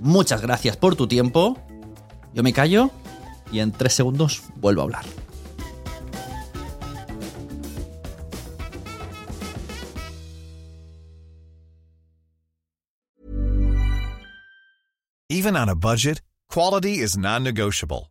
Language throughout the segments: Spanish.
Muchas gracias por tu tiempo. Yo me callo y en tres segundos vuelvo a hablar. Even on a budget, quality is non-negotiable.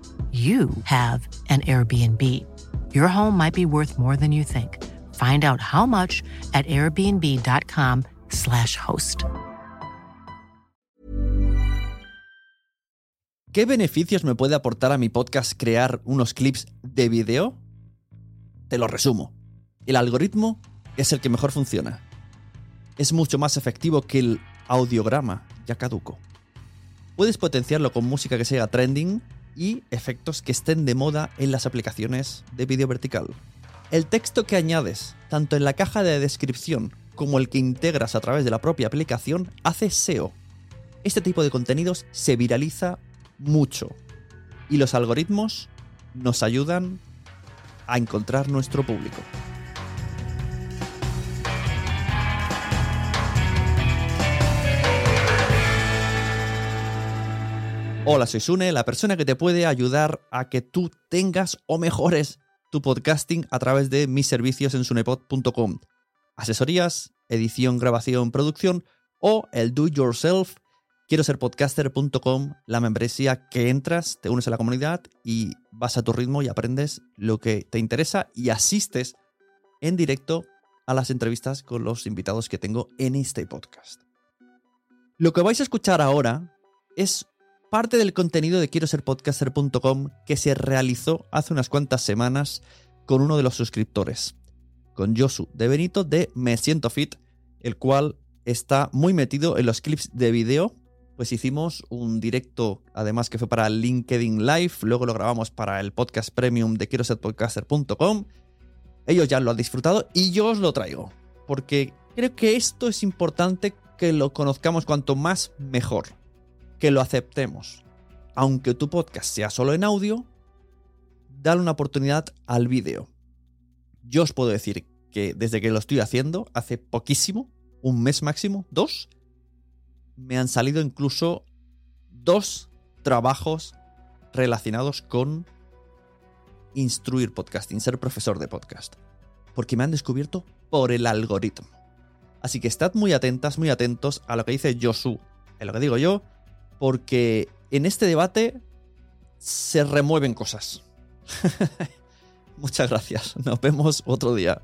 you have an Airbnb. Your home might be worth more than you think. Find out how much at airbnb.com/slash host. ¿Qué beneficios me puede aportar a mi podcast crear unos clips de video? Te lo resumo. El algoritmo es el que mejor funciona. Es mucho más efectivo que el audiograma ya caduco. Puedes potenciarlo con música que sea trending y efectos que estén de moda en las aplicaciones de vídeo vertical. El texto que añades, tanto en la caja de descripción como el que integras a través de la propia aplicación, hace SEO. Este tipo de contenidos se viraliza mucho y los algoritmos nos ayudan a encontrar nuestro público. Hola, soy Sune, la persona que te puede ayudar a que tú tengas o mejores tu podcasting a través de mis servicios en sunepod.com. Asesorías, edición, grabación, producción o el do yourself. Quiero ser podcaster.com, la membresía que entras, te unes a la comunidad y vas a tu ritmo y aprendes lo que te interesa y asistes en directo a las entrevistas con los invitados que tengo en este podcast. Lo que vais a escuchar ahora es parte del contenido de quiero ser podcaster.com que se realizó hace unas cuantas semanas con uno de los suscriptores, con Josu de Benito de Me Siento Fit, el cual está muy metido en los clips de vídeo. Pues hicimos un directo, además que fue para LinkedIn Live, luego lo grabamos para el podcast premium de quiero ser podcaster.com. Ellos ya lo han disfrutado y yo os lo traigo, porque creo que esto es importante que lo conozcamos cuanto más mejor que lo aceptemos. Aunque tu podcast sea solo en audio, dale una oportunidad al vídeo. Yo os puedo decir que desde que lo estoy haciendo, hace poquísimo, un mes máximo, dos, me han salido incluso dos trabajos relacionados con instruir podcasting, ser profesor de podcast. Porque me han descubierto por el algoritmo. Así que estad muy atentas, muy atentos a lo que dice Josu, en lo que digo yo, porque en este debate se remueven cosas. Muchas gracias. Nos vemos otro día.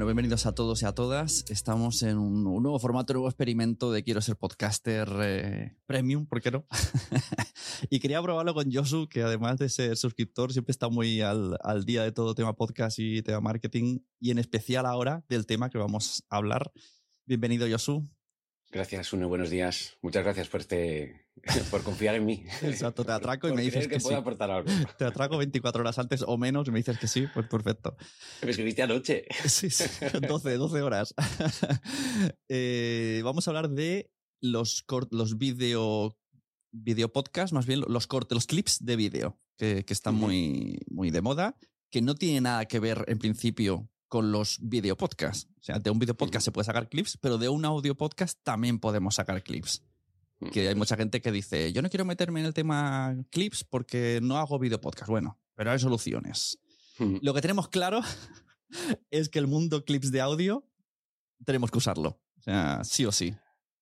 Bueno, bienvenidos a todos y a todas. Estamos en un, nuevo formato, un nuevo experimento de Quiero ser podcaster eh, premium, ¿por qué no? y quería probarlo con Josu, que además de ser suscriptor, siempre está muy al, al, día de todo tema podcast y tema marketing, y en especial ahora del tema que vamos a hablar. Bienvenido, Josu. Gracias, Uno. Buenos días. Muchas gracias por este, por confiar en mí. Exacto, te atraco y me dices que, que sí. aportar algo. Te atraco 24 horas antes o menos y me dices que sí, pues perfecto. Me escribiste anoche. Sí, sí 12, 12 horas. eh, vamos a hablar de los, los video, video podcast, más bien los cortes, los clips de vídeo, que, que están uh -huh. muy, muy de moda, que no tiene nada que ver en principio con los video podcasts. O sea, de un video podcast se puede sacar clips, pero de un audio podcast también podemos sacar clips. Que hay mucha gente que dice, yo no quiero meterme en el tema clips porque no hago video podcast. Bueno, pero hay soluciones. Lo que tenemos claro es que el mundo clips de audio tenemos que usarlo. O sea, sí o sí.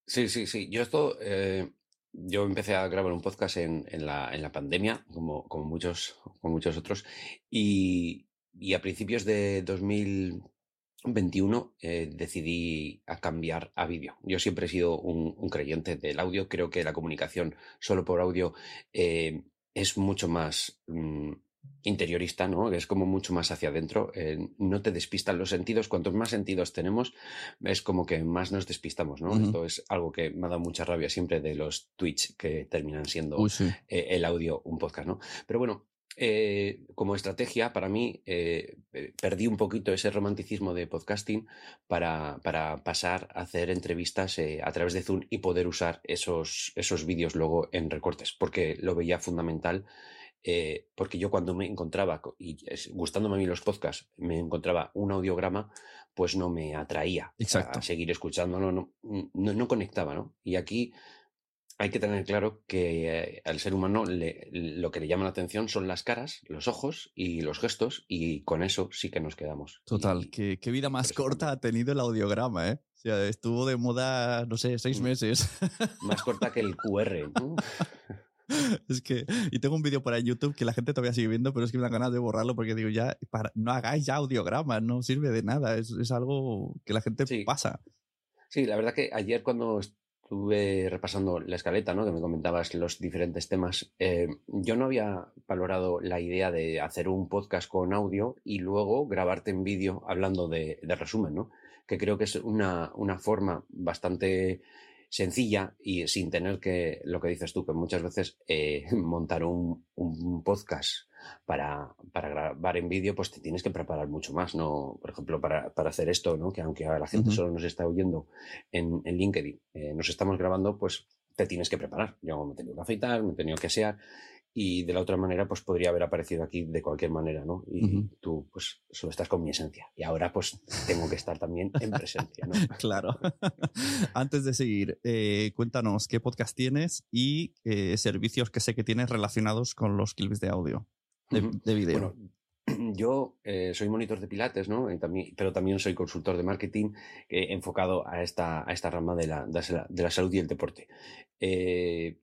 Sí, sí, sí. Yo esto, eh, yo empecé a grabar un podcast en, en, la, en la pandemia, como, como, muchos, como muchos otros, y, y a principios de 2021 eh, decidí a cambiar a vídeo. Yo siempre he sido un, un, creyente del audio. Creo que la comunicación solo por audio eh, es mucho más mmm, interiorista, ¿no? Es como mucho más hacia adentro. Eh, no te despistan los sentidos. Cuantos más sentidos tenemos, es como que más nos despistamos, ¿no? Uh -huh. Esto es algo que me ha dado mucha rabia siempre de los Twitch que terminan siendo sí. el audio un podcast, ¿no? Pero bueno, eh, como estrategia, para mí, eh, perdí un poquito ese romanticismo de podcasting para, para pasar a hacer entrevistas eh, a través de Zoom y poder usar esos, esos vídeos luego en recortes, porque lo veía fundamental. Eh, porque yo cuando me encontraba, y gustándome a mí los podcasts, me encontraba un audiograma, pues no me atraía Exacto. a seguir escuchándolo, no, no, no conectaba, ¿no? Y aquí hay que tener claro que eh, al ser humano le, lo que le llama la atención son las caras, los ojos y los gestos, y con eso sí que nos quedamos. Total, y, ¿qué, qué, vida más corta ha tenido el audiograma, ¿eh? O sea, estuvo de moda, no sé, seis meses. Más corta que el QR. ¿no? Es que, y tengo un vídeo por ahí en YouTube que la gente todavía sigue viendo, pero es que me dan ganas de borrarlo porque digo, ya, para, no hagáis ya audiogramas, no sirve de nada, es, es algo que la gente sí. pasa. Sí, la verdad que ayer cuando estuve repasando la escaleta, ¿no? Que me comentabas los diferentes temas. Eh, yo no había valorado la idea de hacer un podcast con audio y luego grabarte en vídeo hablando de, resumen, ¿no? Que creo que es una, una forma bastante sencilla y sin tener que, lo que dices tú, que muchas veces eh, montar un, un, podcast para, para grabar en vídeo, pues te tienes que preparar mucho más, ¿no? Por ejemplo, para, para hacer esto, ¿no? Que aunque la gente uh -huh. solo nos está oyendo en, en LinkedIn, eh, nos estamos grabando, pues te tienes que preparar. Yo me he tenido que afeitar, me he tenido que asear y de la otra manera pues podría haber aparecido aquí de cualquier manera, ¿no? Y uh -huh. tú pues solo estás con mi esencia y ahora pues tengo que estar también en presencia, ¿no? claro. Antes de seguir, eh, cuéntanos qué podcast tienes y eh, servicios que sé que tienes relacionados con los clips de audio, de, video. Bueno, yo eh, soy monitor de pilates, ¿no? También, pero también soy consultor de marketing eh, enfocado a esta, a esta rama de la, de la, salud y el deporte. Eh,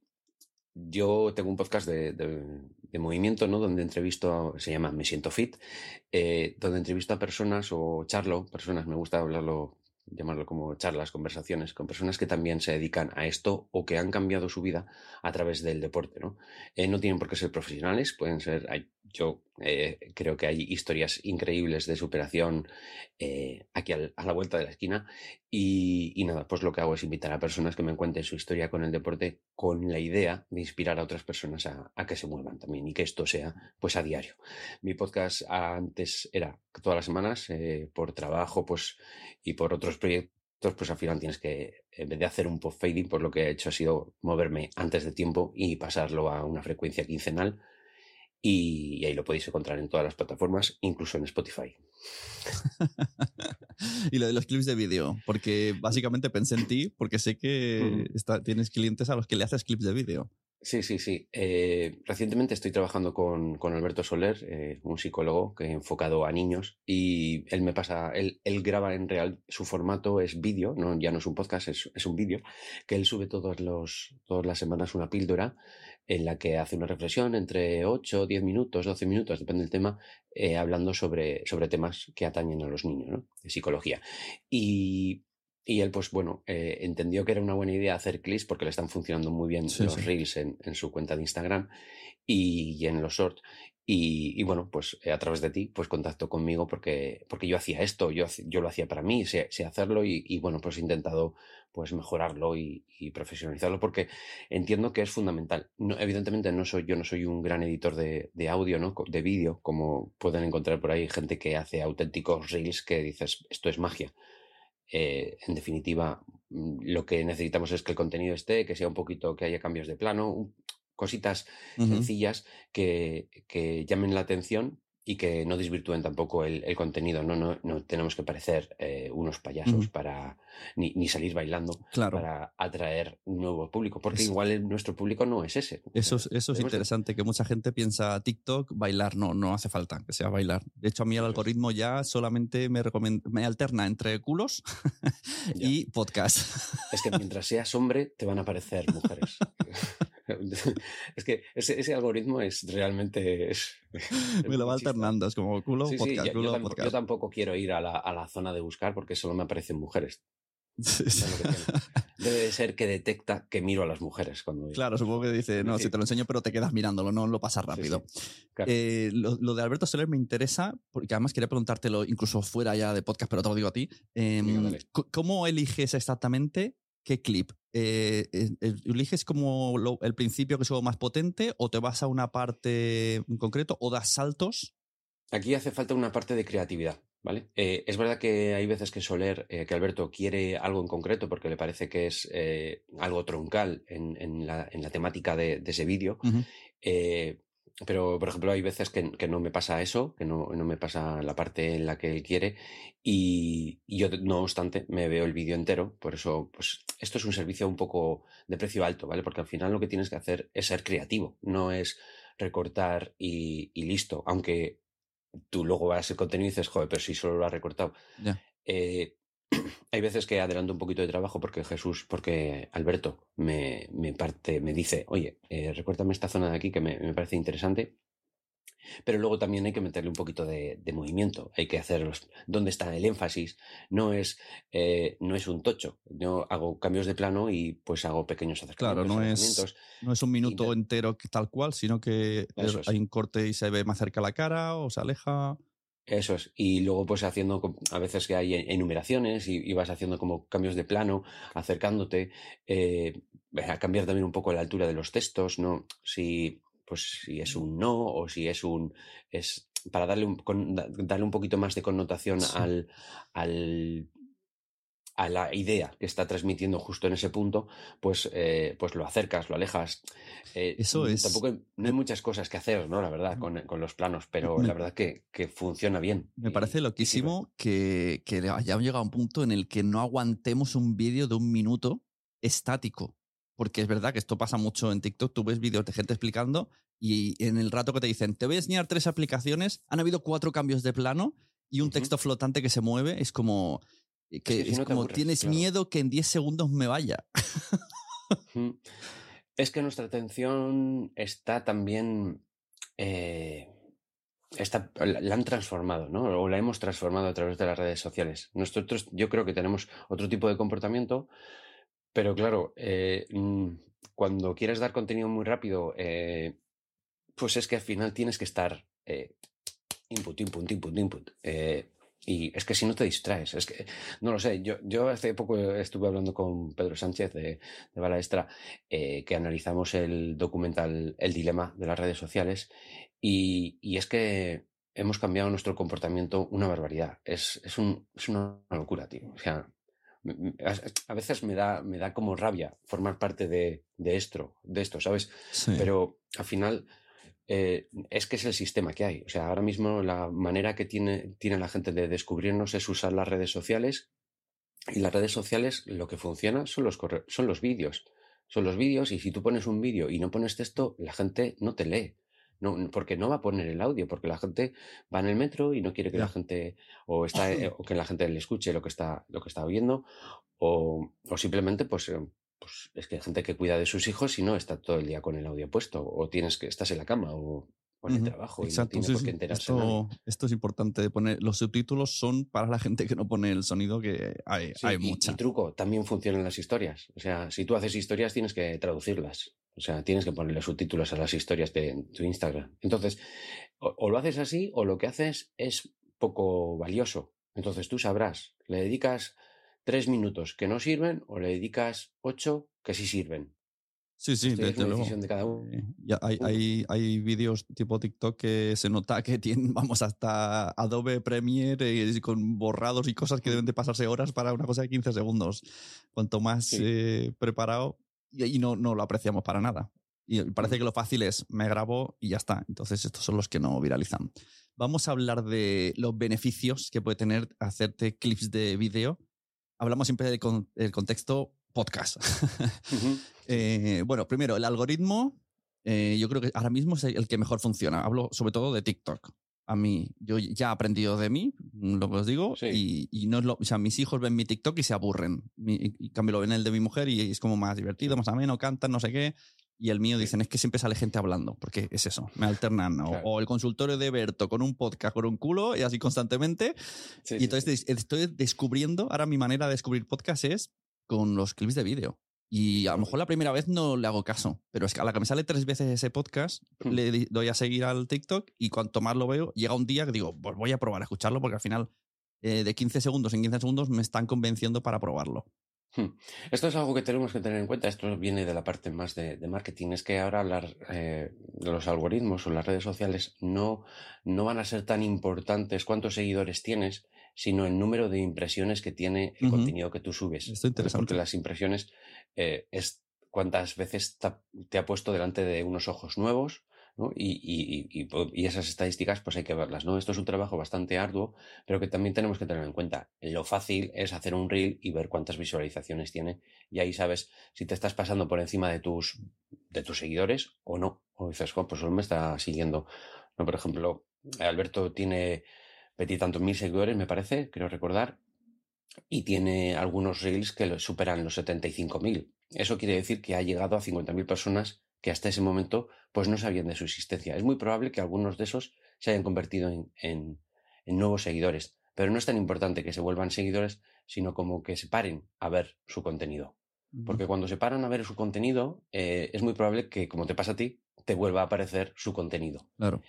yo tengo un podcast de, de, de, movimiento, ¿no? Donde entrevisto, se llama Me Siento Fit, donde entrevisto a personas o charlo, personas, me gusta hablarlo, llamarlo como charlas, conversaciones, con personas que también se dedican a esto o que han cambiado su vida a través del deporte, ¿no? Eh, no tienen por qué ser profesionales, pueden ser, hay, yo eh, creo que hay historias increíbles de superación eh, aquí a la vuelta de la esquina y, nada, pues lo que hago es invitar a personas que me cuenten su historia con el deporte con la idea de inspirar a otras personas a, que se muevan también y que esto sea pues a diario. Mi podcast antes era todas las semanas eh, por trabajo pues y por otros proyectos pues al final tienes que, en vez de hacer un post fading, pues lo que he hecho ha sido moverme antes de tiempo y pasarlo a una frecuencia quincenal y, ahí lo podéis encontrar en todas las plataformas, incluso en Spotify. y lo de los clips de vídeo, porque básicamente pensé en ti, porque sé que está, tienes clientes a los que le haces clips de vídeo. Sí, sí, sí. Eh, recientemente estoy trabajando con, con Alberto Soler, eh, un psicólogo que enfocado a niños, y él me pasa, él, él graba en real, su formato es vídeo, no, ya no es un podcast, es, es un vídeo, que él sube todos los, todas las semanas una píldora en la que hace una reflexión entre 8, 10 minutos, 12 minutos, depende del tema, eh, hablando sobre, sobre temas que atañen a los niños, ¿no? De psicología. Y y él, pues bueno, eh, entendió que era una buena idea hacer clips porque le están funcionando muy bien Sí, los sí. reels en, en su cuenta de Instagram y, y en los shorts. Y, y bueno, pues eh, a través de ti, pues contactó conmigo porque, porque yo hacía esto, yo, yo lo hacía para mí, sé, sé hacerlo y, y bueno, pues he intentado pues mejorarlo y, y profesionalizarlo porque entiendo que es fundamental. No, evidentemente no soy, yo no soy un gran editor de, de audio, ¿no? De vídeo, como pueden encontrar por ahí gente que hace auténticos reels que dices, esto es magia. Eh, en definitiva, mm, lo que necesitamos es que el contenido esté, que sea un poquito, que haya cambios de plano, cositas sencillas que, que llamen la atención y que no desvirtúen tampoco el, el contenido. No, no, no tenemos que parecer eh, unos payasos Ujú. para ni, ni salir bailando Claro. para atraer un nuevo público, porque Es- igual el- nuestro público no es ese. Eso es, eso es Tenemos que- interesante, que mucha gente piensa TikTok, bailar. No, no hace falta que sea bailar. De hecho, a mí el Eso algoritmo ya solamente me, me alterna entre culos y podcast. Es que mientras seas hombre, te van a aparecer mujeres. es que ese, ese algoritmo es realmente. es- es me lo va alternando. Es como culo, Sí, podcast, yo, yo culo, tampoco, yo podcast. tampoco quiero ir a la, a la zona de buscar porque solo me aparecen mujeres. Sí. Debe de ser que detecta que miro a las mujeres cuando. Claro, supongo que dice, no, si te lo enseño, pero te quedas mirándolo, no lo pasas rápido. claro. Eh, lo, lo de Alberto Soler me interesa, porque además quería preguntártelo incluso fuera ya de podcast, pero te lo digo a ti. Em, ¿Cómo eliges exactamente qué clip? Eh, eh, ¿Eliges como lo- el principio que es más potente o te vas a una parte en concreto o das saltos? Aquí hace falta una parte de creatividad, ¿vale? Eh, es verdad que hay veces que Soler, eh, que Alberto quiere algo en concreto porque le parece que es eh, algo troncal en, en la, en la temática de, de ese vídeo. Eh, pero, por ejemplo, hay veces que, que no me pasa eso, que no, no me pasa la parte en la que él quiere y, y yo, no obstante, me veo el vídeo entero. Por eso, pues, esto es un servicio un poco de precio alto, ¿vale? Porque al final lo que tienes que hacer es ser creativo, no es recortar y, y listo. Aunque tú luego vas el contenido y dices, joder, pero si solo lo has recortado. Eh, hay veces que adelanto un poquito de trabajo porque Jesús, porque Alberto me, me parte, me dice, oye, eh, recuérdame esta zona de aquí que me, me parece interesante. Pero luego también hay que meterle un poquito de, de movimiento. Hay que hacer los, dónde está el énfasis. No es, eh, no es un tocho. Yo hago cambios de plano y pues hago pequeños Claro, acercamientos. no es-. No es un minuto entero tal cual, sino que es. hay un corte y se ve más cerca la cara o se aleja. Eso es. Y luego, pues haciendo, a veces que hay enumeraciones y, y vas haciendo como cambios de plano, acercándote, eh, a cambiar también un poco la altura de los textos, ¿no? Si, pues, si es un no o si es un, es para darle un, con- da- darle un poquito más de connotación Sí. al, al, a la idea que está transmitiendo justo en ese punto, pues, eh, pues lo acercas, lo alejas. Eh, Eso es- Tampoco hay- no hay muchas cosas que hacer, ¿no? La verdad, con, con los planos, pero Me- la verdad que, que funciona bien. Me parece loquísimo que, que hayamos llegado a un punto en el que no aguantemos un vídeo de un minuto estático. Porque es verdad que esto pasa mucho en TikTok. Tú ves vídeos de gente explicando y en el rato que te dicen, te voy a enseñar tres aplicaciones, han habido cuatro cambios de plano y un texto flotante que se mueve. Es como, que si no como aburres, tienes claro. miedo que en 10 segundos me vaya. Es que nuestra atención está también. eh, está, la han transformado, ¿no? O la hemos transformado a través de las redes sociales. Nosotros, yo creo que tenemos otro tipo de comportamiento, pero claro, eh, mm, cuando quieres dar contenido muy rápido, eh, pues es que al final tienes que estar input, input, input, input. eh, y es que si no te distraes, es que, no lo sé, yo, yo hace poco estuve hablando con Pedro Sánchez de, de Bala Extra, eh, que analizamos el documental El Dilema de las redes sociales, y, y es que hemos cambiado nuestro comportamiento una barbaridad. Es, es, un, es una locura, tío. O sea, a veces me da, me da como rabia formar parte de, de esto, de esto, ¿sabes? Sí. Pero al final eh, es que es el sistema que hay. O sea, ahora mismo la manera que tiene, tiene la gente de descubrirnos es usar las redes sociales y las redes sociales lo que funciona son los, corre- son los vídeos. son los vídeos y si tú pones un vídeo y no pones texto, la gente no te lee. No, porque no va a poner el audio, porque la gente va en el metro y no quiere que la gente o está eh, o que la gente le escuche lo que está lo que está oyendo o, o simplemente pues, eh, pues es que hay gente que cuida de sus hijos y no está todo el día con el audio puesto o tienes que estás en la cama o el trabajo Exacto. esto, es importante de poner. Los subtítulos son para la gente que no pone el sonido, que hay, hay mucha. Y, truco, también funcionan las historias. O sea, si tú haces historias, tienes que traducirlas. O sea, tienes que ponerle subtítulos a las historias de tu Instagram. Entonces, o, lo haces así, o lo que haces es poco valioso. Entonces tú sabrás, le dedicas tres minutos que no sirven o le dedicas ocho que sí sirven. Sí, sí, desde luego. De cada uno. Eh, ya hay, hay, hay vídeos tipo TikTok que se nota que tienen, vamos, hasta Adobe Premiere eh, con borrados y cosas que deben de pasarse horas para una cosa de 15 segundos. Cuanto más eh, preparado, y, no, no lo apreciamos para nada. Y parece que lo fácil es, me grabo y ya está. Entonces, estos son los que no viralizan. Vamos a hablar de los beneficios que puede tener hacerte clips de vídeo. Hablamos siempre del contexto podcast. Eh, bueno, primero, el algoritmo, eh, yo creo que ahora mismo es el que mejor funciona. Hablo sobre todo de TikTok. A mí, yo ya he aprendido de mí, lo que os digo, y, no es lo, o sea, mis hijos ven mi TikTok y se aburren. y cambio lo ven el de mi mujer y es como más divertido, más ameno, cantan, no sé qué. Y el mío dicen, es que siempre sale gente hablando, porque es eso, me alternan. O, el consultorio de Berto con un podcast con un culo y así constantemente. y entonces estoy descubriendo, ahora mi manera de descubrir podcast es con los clips de vídeo. Y a lo mejor la primera vez no le hago caso, pero es que a la que me sale tres veces ese podcast, hmm. le doy a seguir al TikTok y cuanto más lo veo, llega un día que digo, pues voy a probar a escucharlo porque al final eh, de 15 segundos en 15 segundos me están convenciendo para probarlo. Hmm. Esto es algo que tenemos que tener en cuenta. Esto viene de la parte más de, marketing. Es que ahora eh, los algoritmos o las redes sociales no, no van a ser tan importantes cuántos seguidores tienes, sino el número de impresiones que tiene el contenido que tú subes. Esto es interesante. Porque las impresiones eh, es cuántas veces te ha puesto delante de unos ojos nuevos y, esas estadísticas pues hay que verlas, ¿no? Esto es un trabajo bastante arduo, pero que también tenemos que tener en cuenta. Lo fácil es hacer un reel y ver cuántas visualizaciones tiene y ahí sabes si te estás pasando por encima de tus, de tus seguidores o no. O dices, pues solo me está siguiendo. ¿no? Por ejemplo, Alberto tiene tantos mil seguidores, me parece, creo recordar, y tiene algunos reels que superan los 75.000. Eso quiere decir que ha llegado a 50.000 personas que hasta ese momento pues no sabían de su existencia. Es muy probable que algunos de esos se hayan convertido en, nuevos seguidores, pero no es tan importante que se vuelvan seguidores, sino como que se paren a ver su contenido. Porque cuando se paran a ver su contenido, eh, es muy probable que, como te pasa a ti, te vuelva a aparecer su contenido. Claro.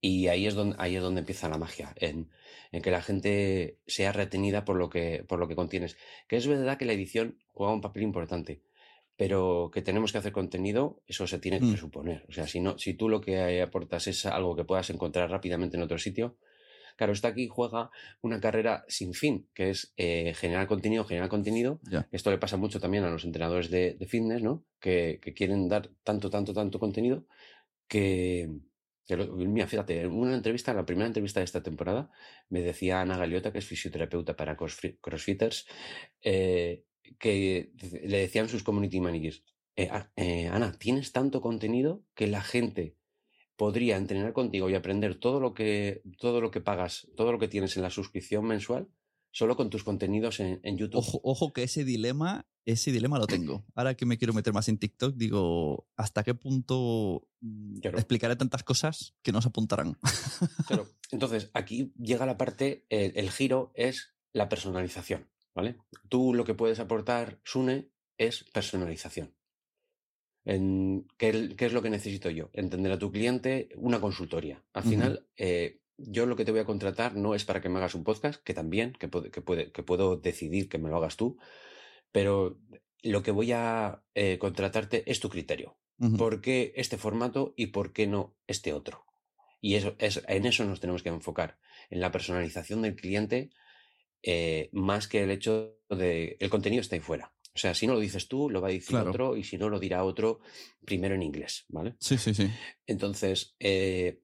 Y ahí es donde, ahí es donde empieza la magia, en, en, que la gente sea retenida por lo, que, por lo que contienes. Que es verdad que la edición juega un papel importante pero que tenemos que hacer contenido, eso se tiene que mm. suponer. O sea, si, no, si tú lo que aportas es algo que puedas encontrar rápidamente en otro sitio, claro, está aquí juega una carrera sin fin, que es eh, generar contenido, generar contenido. Esto le pasa mucho también a los entrenadores de, fitness, ¿no? Que, quieren dar tanto, tanto, tanto contenido que, mira, fíjate, en una entrevista, en la primera entrevista de esta temporada, me decía Ana Galiota, que es fisioterapeuta para crossfitters, eh, que le decían sus community managers, eh, eh, Ana, tienes tanto contenido que la gente podría entrenar contigo y aprender todo lo que todo lo que pagas, todo lo que tienes en la suscripción mensual, solo con tus contenidos en, YouTube. Ojo, ojo, que ese dilema, ese dilema lo tengo. Ahora que me quiero meter más en TikTok, digo, ¿hasta qué punto mm, explicaré tantas cosas que no se apuntarán? Entonces, aquí llega la parte, el giro es la personalización. ¿Vale? Tú lo que puedes aportar, Sune, es personalización. En, ¿qué, es lo que necesito yo? Entender a tu cliente, una consultoría. Al final, eh, yo lo que te voy a contratar no es para que me hagas un podcast, que también, que, que, puede, que puedo decidir que me lo hagas tú, pero lo que voy a eh, contratarte es tu criterio. ¿Por qué este formato y por qué no este otro? Y eso, es, en eso nos tenemos que enfocar, en la personalización del cliente eh, más que el hecho de el contenido está ahí fuera. O sea, si no lo dices tú, lo va a decir otro, y si no, lo dirá otro primero en inglés, ¿vale? Sí, sí, sí. Entonces, eh,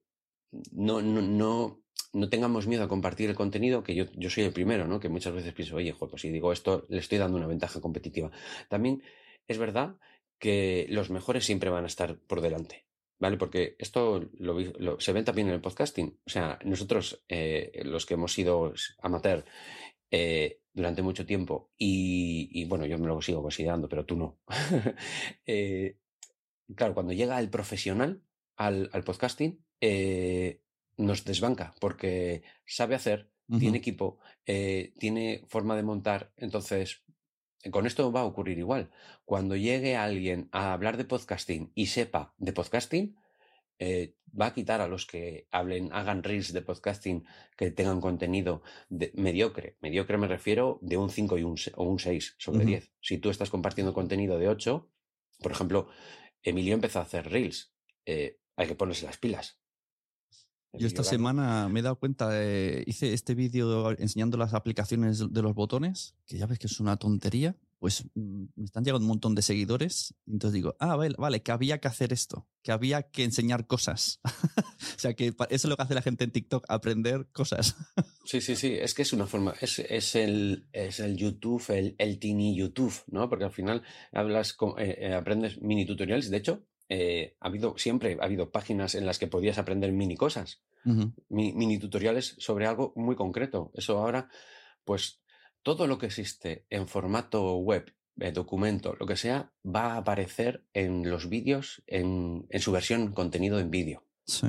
no, no, no, no tengamos miedo a compartir el contenido, que yo, yo soy el primero, ¿no? Que muchas veces pienso, oye, pues si digo esto, le estoy dando una ventaja competitiva. También es verdad que los mejores siempre van a estar por delante. ¿Vale? Porque esto lo, se ve también en el podcasting. O sea, nosotros, eh, los que hemos sido amateur eh, durante mucho tiempo, y, bueno, yo me lo sigo considerando, pero tú no. Eh, claro, cuando llega el profesional al, podcasting, nos desbanca porque sabe hacer, tiene equipo, tiene forma de montar. Entonces, con esto va a ocurrir igual. Cuando llegue alguien a hablar de podcasting y sepa de podcasting, eh, va a quitar a los que hablen, hagan reels de podcasting que tengan contenido mediocre. Mediocre me refiero de un 5 y un, o un 6 sobre 10. Si tú estás compartiendo contenido de 8, por ejemplo, Emilio empezó a hacer reels. Eh, hay que ponerse las pilas. Yo esta semana me he dado cuenta, hice este vídeo enseñando las aplicaciones de los botones, que ya ves que es una tontería, pues mm, me están llegando un montón de seguidores, y entonces digo, ah, vale, vale, que había que hacer esto, que había que enseñar cosas. o sea, que eso es lo que hace la gente en TikTok, aprender cosas. sí, sí, sí, es que es una forma, es, es, el, es el YouTube, el, el YouTube, ¿no? Porque al final hablas, con, eh, eh, aprendes mini tutoriales, de hecho, eh, ha habido siempre ha habido páginas en las que podías aprender mini cosas, mini tutoriales sobre algo muy concreto. Eso ahora, pues todo lo que existe en formato web, eh, documento, lo que sea, va a aparecer en los vídeos en, en su versión contenido en vídeo. Sí.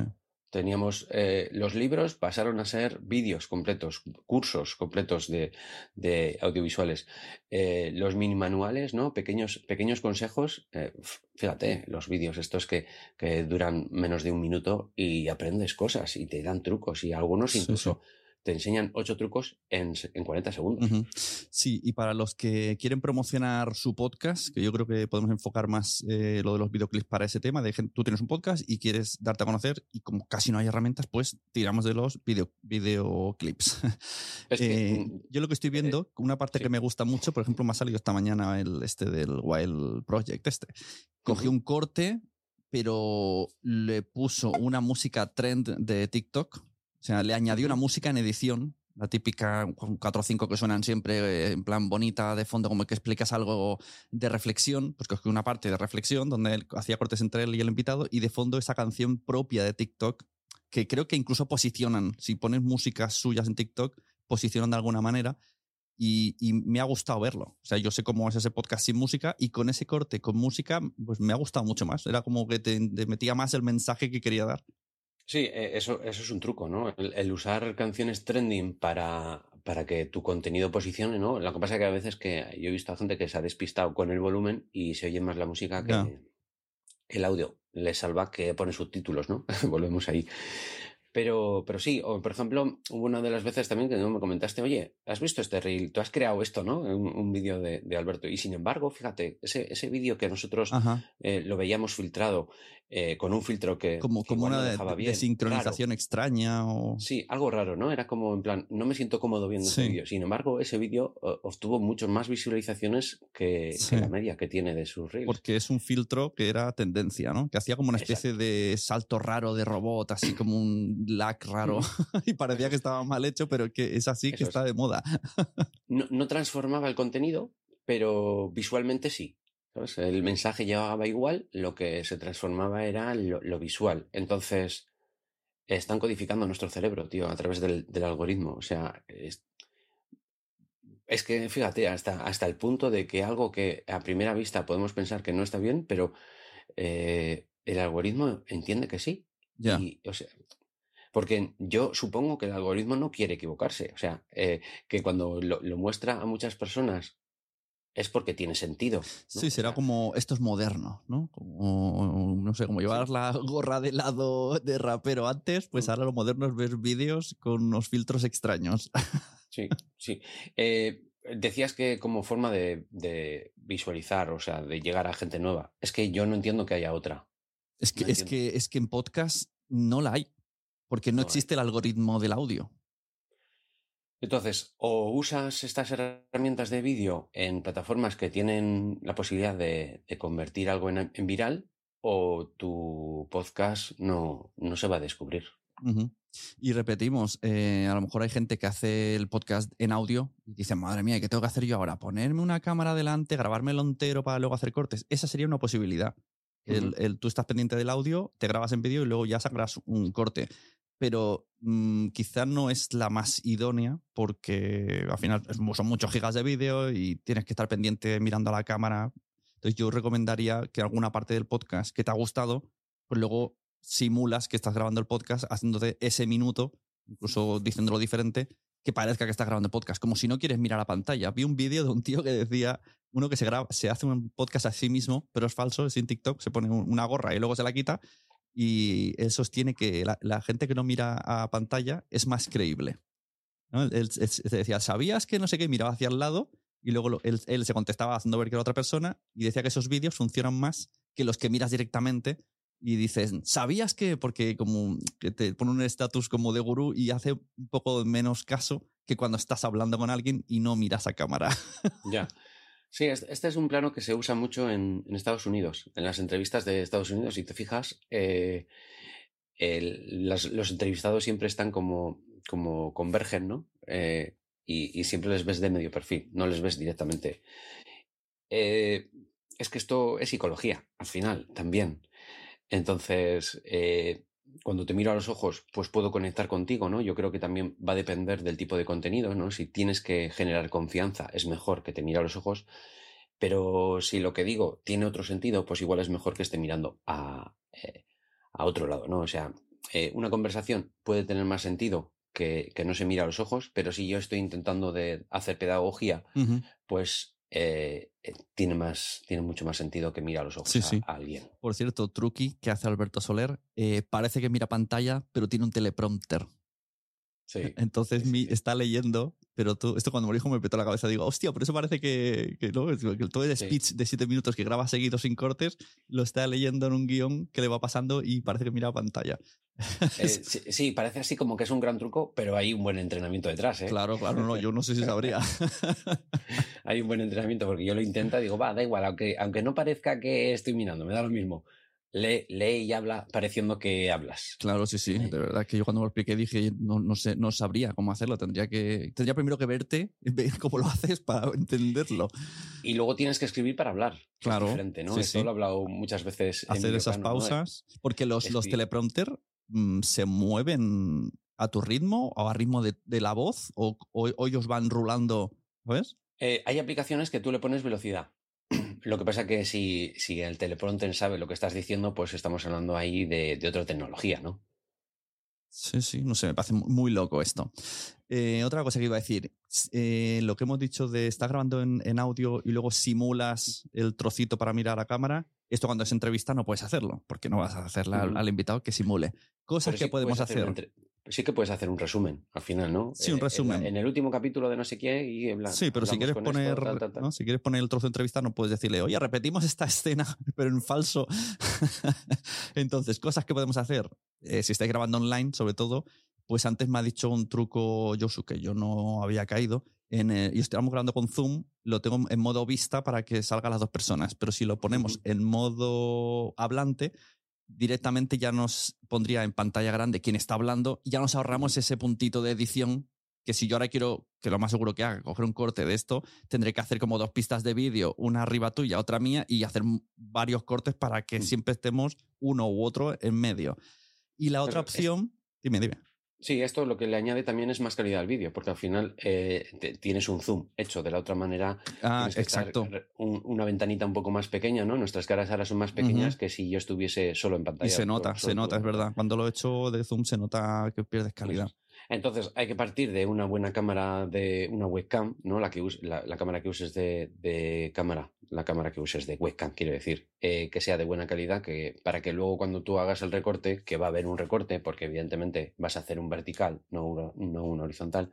Teníamos eh, los libros, pasaron a ser vídeos completos, cursos completos de, de audiovisuales. Eh, los mini manuales, ¿no? Pequeños, pequeños consejos. Eh, fíjate, los vídeos estos que, que, duran menos de un minuto y aprendes cosas y te dan trucos y algunos incluso te enseñan ocho trucos en, en 40 segundos. Sí, y para los que quieren promocionar su podcast, que yo creo que podemos enfocar más eh, lo de los videoclips para ese tema, de tú tienes un podcast y quieres darte a conocer y como casi no hay herramientas, pues tiramos de los video, videoclips. Eh, mm, yo lo que estoy eh, viendo, una parte que me gusta mucho, por ejemplo, me ha salido esta mañana el este del Wild Project este. Cogí un corte, pero le puso una música trend de TikTok o sea, le añadió una música en edición, la típica 4 o 5 que suenan siempre en plan bonita de fondo, como que explicas algo de reflexión, pues cogí una parte de reflexión donde él hacía cortes entre él y el invitado y de fondo esa canción propia de TikTok que creo que incluso posicionan, si pones músicas suyas en TikTok, posicionan de alguna manera y, me ha gustado verlo. O sea, yo sé cómo es ese podcast sin música y con ese corte con música, pues me ha gustado mucho más. Era como que te metía más el mensaje que quería dar. Sí, e, eso, eso es un truco, ¿no? El, usar canciones trending para, para que tu contenido posicione, ¿no? Lo que pasa es que a veces que yo he visto a gente que se ha despistado con el volumen y se oye más la música que el audio. Le salva que pone subtítulos, ¿no? Volvemos ahí. Pero, pero sí, o por ejemplo, hubo una de las veces también que me comentaste, oye, ¿has visto este reel? Tú has creado esto, ¿no? Un, vídeo de, Alberto. Y sin embargo, fíjate, ese, ese vídeo que nosotros eh, lo veíamos filtrado eh, con un filtro que. Como, como una de, sincronización extraña o. Sí, algo raro, ¿no? Era como en plan, no me siento cómodo viendo ese vídeo. Sin embargo, ese vídeo obtuvo mucho más visualizaciones que, la media que tiene de sus reels. Porque es un filtro que era tendencia, ¿no? Que hacía como una especie de salto raro de robot, así como un lag raro y parecía que estaba mal hecho, pero que es así que está de moda. no, transformaba el contenido, pero visualmente sí. El mensaje llevaba igual, lo que se transformaba era lo, visual. Entonces, están codificando nuestro cerebro, tío, a través del, algoritmo. O sea, es, que, fíjate, hasta, hasta el punto de que algo que a primera vista podemos pensar que no está bien, pero eh, el algoritmo entiende que sí. Ya. o sea, porque yo supongo que el algoritmo no quiere equivocarse. O sea, eh, que cuando lo, muestra a muchas personas es porque tiene sentido. Sí, será como esto es moderno, ¿no? Como, no sé, como llevar la gorra de lado de rapero antes, pues mm. ahora lo moderno es ver vídeos con unos filtros extraños. Sí, sí. Eh, decías que como forma de, visualizar, o sea, de llegar a gente nueva. Es que yo no entiendo que haya otra. Es que, es que, es que en podcast no la hay porque no, existe el algoritmo del audio. Entonces, o usas estas herramientas de vídeo en plataformas que tienen la posibilidad de, convertir algo en, viral, o tu podcast no, no se va a descubrir. Y repetimos, eh, a lo mejor hay gente que hace el podcast en audio y dice, madre mía, ¿qué tengo que hacer yo ahora? Ponerme una cámara delante, grabármelo entero para luego hacer cortes. Esa sería una posibilidad. el, el, tú estás pendiente del audio, te grabas en vídeo y luego ya sacas un corte. Pero mmm, quizá no es la más idónea porque al final son muchos gigas de vídeo y tienes que estar pendiente mirando a la cámara. Entonces yo recomendaría que alguna parte del podcast que te ha gustado, pues luego simulas que estás grabando el podcast haciéndote ese minuto, incluso diciéndolo diferente, que parezca que estás grabando podcast, como si no quieres mirar la pantalla. Vi un vídeo de un tío que decía, uno que se graba, se hace un podcast a sí mismo, pero es falso, es sin TikTok, se pone una gorra y luego se la quita y él sostiene que la, gente que no mira a pantalla es más creíble. ¿no? Él, decía, ¿sabías que no sé qué? Miraba hacia el lado y luego él, él, se contestaba haciendo ver que era otra persona y decía que esos vídeos funcionan más que los que miras directamente y dices, ¿sabías que? Porque como que te pone un estatus como de gurú y hace un poco menos caso que cuando estás hablando con alguien y no miras a cámara. Ya. Sí, este es un plano que se usa mucho en, Estados Unidos, en las entrevistas de Estados Unidos. Si te fijas, eh, los entrevistados siempre están como, convergen, ¿no? Eh, y, siempre les ves de medio perfil, no les ves directamente. Eh, es que esto es psicología, al final, también. Entonces, cuando te miro a los ojos, pues puedo conectar contigo, ¿no? Yo creo que también va a depender del tipo de contenido, ¿no? Si tienes que generar confianza, es mejor que te mire a los ojos, pero si lo que digo tiene otro sentido, pues igual es mejor que esté mirando a, eh, a otro lado, ¿no? O sea, eh, una conversación puede tener más sentido que, que, no se mira a los ojos, pero si yo estoy intentando de hacer pedagogía, uh -huh. pues eh, tiene, más, tiene mucho más sentido que mira a los ojos sí, a, sí. a, alguien. Por cierto, Truqui, que hace Alberto Soler, eh, parece que mira pantalla, pero tiene un teleprompter. Sí. Entonces sí, mi, está leyendo, pero tú, esto cuando me lo dijo me petó la cabeza. Digo, hostia, por eso parece que, que, ¿no? que todo el speech de siete minutos que graba seguido sin cortes lo está leyendo en un guion que le va pasando y parece que mira pantalla. Eh, sí, sí, parece así como que es un gran truco, pero hay un buen entrenamiento detrás. ¿eh? Claro, claro, no, yo no sé si sabría. hay un buen entrenamiento porque yo lo intento y digo, va, da igual, aunque, aunque no parezca que estoy mirando, me da lo mismo lee, lee y habla pareciendo que hablas. Claro, sí, sí. De verdad que yo cuando me lo expliqué dije, no, no sé, no sabría cómo hacerlo. Tendría que, tendría primero que verte, ver cómo lo haces para entenderlo. Y luego tienes que escribir para hablar. Claro. Es diferente, ¿no? Sí, Esto sí. lo he hablado muchas veces. Hacer esas pausas. ¿no? Porque los, los teleprompter se mueven a tu ritmo o a ritmo de, la voz o, o, o, ellos van rulando, ¿sabes? Eh, hay aplicaciones que tú le pones velocidad. Lo que pasa que si, si el teleprompter sabe lo que estás diciendo, pues estamos hablando ahí de, de otra tecnología, ¿no? Sí, sí, no sé, me parece muy loco esto. Eh, otra cosa que iba a decir, eh, lo que hemos dicho de estar grabando en, en, audio y luego simulas el trocito para mirar a cámara, esto cuando es entrevista no puedes hacerlo, porque no vas a hacerle al, al invitado que simule. Cosas sí que podemos hacer. hacer sí que puedes hacer un resumen al final, ¿no? Sí, un resumen. En, en el último capítulo de no sé qué y en plan, Sí, pero si quieres poner, esto, tal, tal, tal. ¿no? si quieres poner el trozo de entrevista no puedes decirle, oye, repetimos esta escena, pero en falso. Entonces, cosas que podemos hacer, eh, si estáis grabando online, sobre todo, pues antes me ha dicho un truco Josu que yo no había caído. En, eh, y estamos grabando con Zoom, lo tengo en modo vista para que salgan las dos personas, pero si lo ponemos uh -huh. en modo hablante, directamente ya nos pondría en pantalla grande quién está hablando y ya nos ahorramos ese puntito de edición que si yo ahora quiero, que lo más seguro que haga, coger un corte de esto, tendré que hacer como dos pistas de vídeo, una arriba tuya, otra mía, y hacer varios cortes para que mm. siempre estemos uno u otro en medio. Y la otra Pero opción, es... dime, dime. Sí, esto lo que le añade también es más calidad al vídeo, porque al final eh, te, tienes un zoom hecho de la otra manera. Ah, exacto. Un, una ventanita un poco más pequeña, ¿no? Nuestras caras ahora son más pequeñas uh -huh. que si yo estuviese solo en pantalla. Y se nota, se nota, es verdad. Cuando lo he hecho de zoom se nota que pierdes calidad. Pues, entonces hay que partir de una buena cámara de una webcam, ¿no? La, que la, la cámara que uses de, cámara, la cámara que uses de webcam, quiero decir, eh, que sea de buena calidad, que para que luego cuando tú hagas el recorte, que va a haber un recorte, porque evidentemente vas a hacer un vertical, no no un horizontal,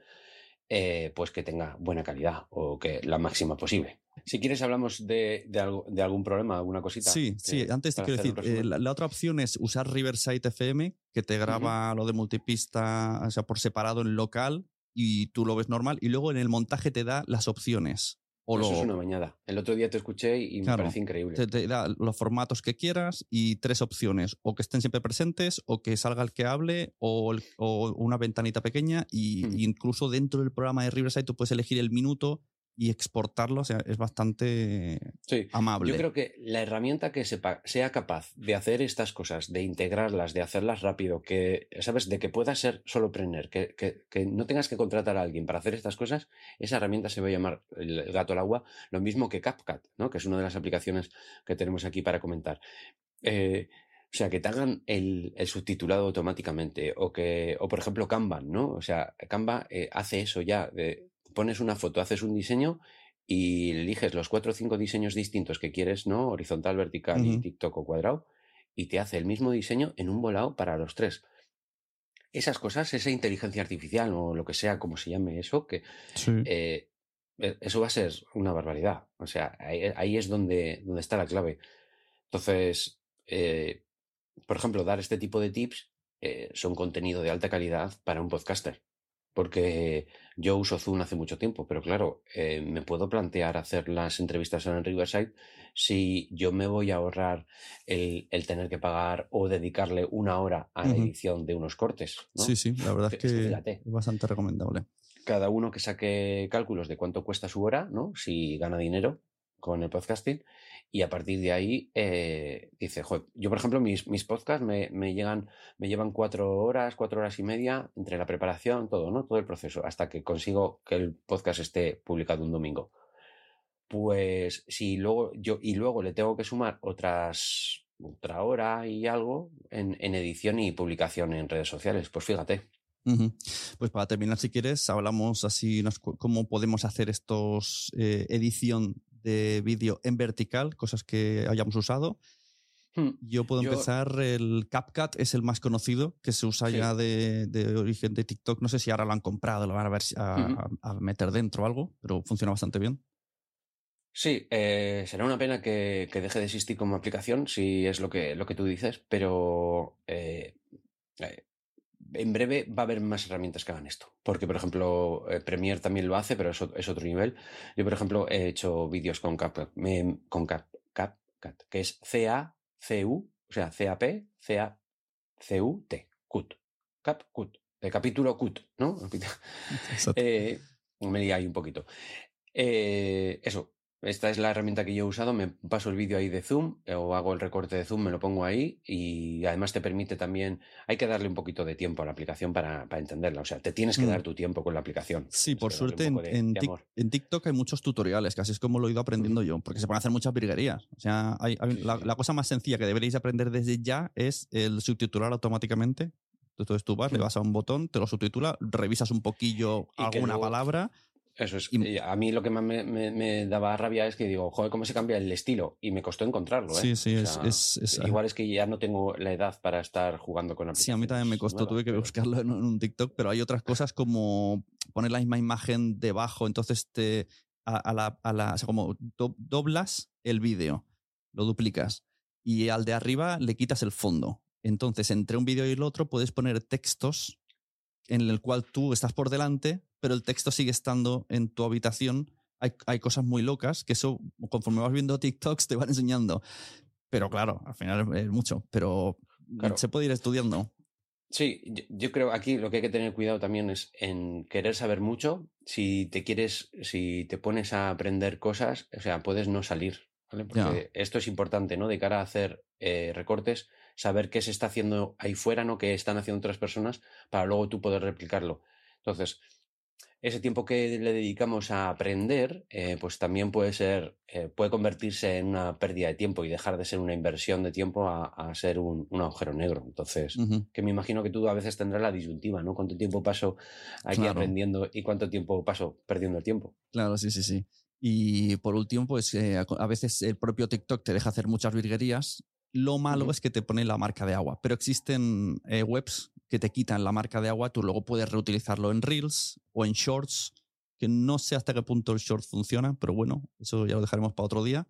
eh, pues que tenga buena calidad o que la máxima posible. Si quieres hablamos de, de, algo, de algún problema, alguna cosita. Sí, sí. Antes te quiero decir, eh, la, la, otra opción es usar Riverside FM, que te graba uh -huh. lo de multipista, o sea, por separado en local y tú lo ves normal y luego en el montaje te da las opciones. O Eso lo- es una bañada. El otro día te escuché y me parece increíble. te, te da los formatos que quieras y tres opciones, o que estén siempre presentes, o que salga el que hable, o, el- o una ventanita pequeña, y Hmm. y incluso dentro del programa de Riverside tú puedes elegir el minuto y exportarlo, o sea, es bastante Sí. amable. Yo creo que la herramienta que sepa, sea capaz de hacer estas cosas, de integrarlas, de hacerlas rápido, que, ¿sabes? De que pueda ser solo aprender, que, que- que no tengas que contratar a alguien para hacer estas cosas, esa herramienta se va a llamar el, gato al agua, lo mismo que CapCut, ¿no? Que es una de las aplicaciones que tenemos aquí para comentar. Eh, o sea, que te hagan el, el subtitulado automáticamente, o que, o por ejemplo Kanban, ¿no? O sea, Canva eh, hace eso ya, de- pones una foto, haces un diseño y eliges los cuatro o cinco diseños distintos que quieres, ¿no? Horizontal, vertical y. TikTok o cuadrado, y te hace el mismo diseño en un volado para los tres. Esas cosas, esa inteligencia artificial o lo que sea, como se llame eso, que Sí. eh, eh, eso va a ser una barbaridad. O sea, ahí, ahí es donde, donde está la clave. Entonces, eh, por ejemplo, dar este tipo de tips eh, son contenido de alta calidad para un podcaster. Porque yo uso Zoom hace mucho tiempo, pero claro, eh, me puedo plantear hacer las entrevistas en el Riverside si yo me voy a ahorrar el, el tener que pagar o dedicarle una hora a la edición de unos cortes. ¿no? Sí, sí, la verdad es que es bastante recomendable. cada uno que saque cálculos de cuánto cuesta su hora, ¿no? Si gana dinero con el podcasting. Y a partir de ahí eh, dice, "Joder, yo por ejemplo mis, mis podcasts me, me llegan, me llevan cuatro horas, cuatro horas y media entre la preparación, todo, ¿no? Todo el proceso, hasta que consigo que el podcast esté publicado un domingo. Pues si luego yo, y luego le tengo que sumar otras otra hora y algo en, en edición y publicación en redes sociales. Pues fíjate. Pues para terminar, si quieres, hablamos así cómo podemos hacer estos eh, edición de vídeo en vertical, cosas que hayamos usado. Hmm. Yo puedo Yo- empezar, el CapCut es el más conocido, que se usa Sí. ya de, de origen de TikTok. No sé si ahora lo han comprado, lo van a, ver, a meter dentro o algo, pero funciona bastante bien. Sí, eh, será una pena que, que deje de existir como aplicación, si es lo que, lo que tú dices, pero eh, eh, en breve va a haber más herramientas que hagan esto. Porque, por ejemplo, eh, Premiere también lo hace, pero es, otro nivel. Yo, por ejemplo, he hecho vídeos con CapCut, con Cap, que es C-A-C-U, o sea, C-A-P, C-A-C-U-T, CUT, CapCut, de capítulo CUT, ¿no? Eh, me lié ahí un poquito. Eh, eso, esta es la herramienta que yo he usado. Me paso el vídeo ahí de Zoom eh, o hago el recorte de Zoom, me lo pongo ahí y además te permite también. Hay que darle un poquito de tiempo a la aplicación para, para entenderla. O sea, te tienes que Mm. dar tu tiempo con la aplicación. Sí, por suerte en, de- en de TikTok hay muchos tutoriales, así es como lo he ido aprendiendo yo, porque se pueden hacer muchas virguerías. O sea, hay- hay- Sí, la, sí. la cosa más sencilla que deberéis aprender desde ya es el subtitular automáticamente. Entonces tú vas, le Mm. vas a un botón, te lo subtitula, revisas un poquillo Y alguna luego- palabra. Eso es. y- a mí lo que más me, me- me daba rabia es que digo, joder, cómo se cambia el estilo. Y me costó encontrarlo. ¿eh? Sí, sí, O es- sea, es- es- Igual es que ya no tengo la edad para estar jugando con Sí, a mí también me aplicaciones costó, nuevas, tuve que pero- buscarlo en, un- en un TikTok, pero hay otras cosas como poner la misma imagen debajo, entonces te a, a la, a la- o sea, como do- doblas el vídeo, lo duplicas y al de arriba le quitas el fondo. Entonces, entre un vídeo y el otro puedes poner textos en el cual tú estás por delante, pero el texto sigue estando en tu habitación. Hay, hay cosas muy locas que eso, conforme vas viendo TikToks, te van enseñando. Pero claro, al final es mucho, pero Claro. se puede ir estudiando. Sí, yo, yo creo aquí lo que hay que tener cuidado también es en querer saber mucho. Si te quieres, si te pones a aprender cosas, o sea, puedes no salir, ¿vale? Porque esto es importante, ¿no? De cara a hacer eh, recortes, saber qué se está haciendo ahí fuera, ¿no? Qué están haciendo otras personas, para luego tú poder replicarlo. Entonces, ese tiempo que le dedicamos a aprender, eh, pues también puede ser, eh, puede convertirse en una pérdida de tiempo y dejar de ser una inversión de tiempo a, a ser un, un agujero negro. Entonces, que me imagino que tú a veces tendrás la disyuntiva, ¿no? ¿Cuánto tiempo paso aquí Claro. aprendiendo y cuánto tiempo paso perdiendo el tiempo? Claro, sí, sí, sí. Y por último, pues eh, a veces el propio TikTok te deja hacer muchas virguerías. Lo malo es que te pone la marca de agua, pero existen eh, webs que te quitan la marca de agua, tú luego puedes reutilizarlo en Reels o en Shorts, que no sé hasta qué punto el Shorts funciona, pero bueno, eso ya lo dejaremos para otro día.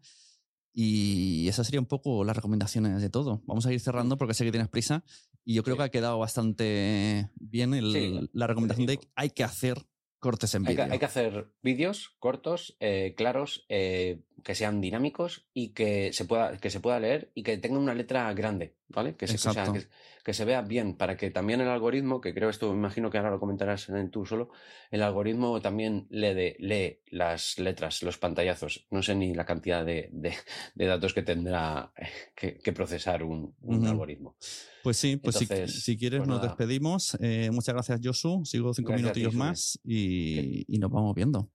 Y esas serían un poco las recomendaciones de todo. Vamos a ir cerrando porque sé que tienes prisa y yo creo Sí. que ha quedado bastante bien el- Sí, la recomendación de tiempo. hay que hacer cortes en Hay que, vídeo. hay que hacer vídeos cortos, eh, claros, eh, que sean dinámicos y que se, pueda, que se pueda leer y que tengan una letra grande, ¿vale? Que se, o sea, que, que se vea bien para que también el algoritmo, que creo esto, me imagino que ahora lo comentarás en tú solo, el algoritmo también lee, de- lee las letras, los pantallazos. No sé ni la cantidad de, de- de datos que tendrá eh, que, que procesar un, algoritmo. Pues sí, pues si- Entonces, si, quieres pues nos nada. despedimos. Eh, muchas gracias, Josu. Sigo cinco Gracias ti, minutillos más y, y nos vamos viendo.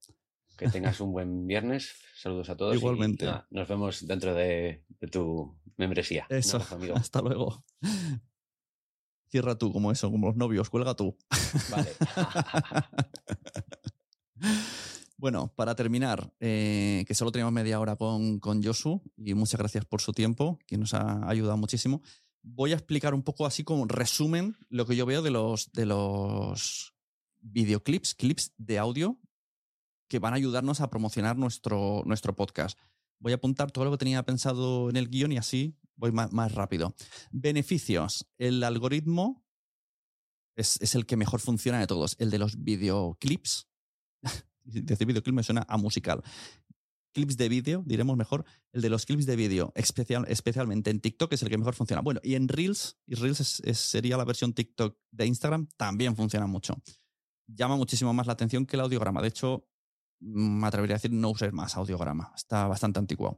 Que tengas un buen viernes. Saludos a todos. y Igualmente. nada, nos vemos dentro de, de tu membresía. Eso, abrazo, amigo. hasta luego. Cierra tú, como eso, como los novios, cuelga tú. Vale. Bueno, para terminar, eh, que solo teníamos media hora con, con Josu y muchas gracias por su tiempo, que nos ha ayudado muchísimo. Voy a explicar un poco así como resumen lo que yo veo de los, de los videoclips, clips de audio que van a ayudarnos a promocionar nuestro, nuestro podcast. Voy a apuntar todo lo que tenía pensado en el guion y así voy más, más rápido. Beneficios. El algoritmo es, es el que mejor funciona de todos, el de los videoclips. Decir videoclip me suena a musical. Clips de vídeo, diremos mejor. El de los clips de vídeo, especial, especialmente en TikTok, es el que mejor funciona. Bueno, y en Reels, y Reels sería la versión TikTok de Instagram, también funciona mucho. Llama muchísimo más la atención que el audiograma. De hecho, me atrevería a decir no uses más audiograma. Está bastante anticuado.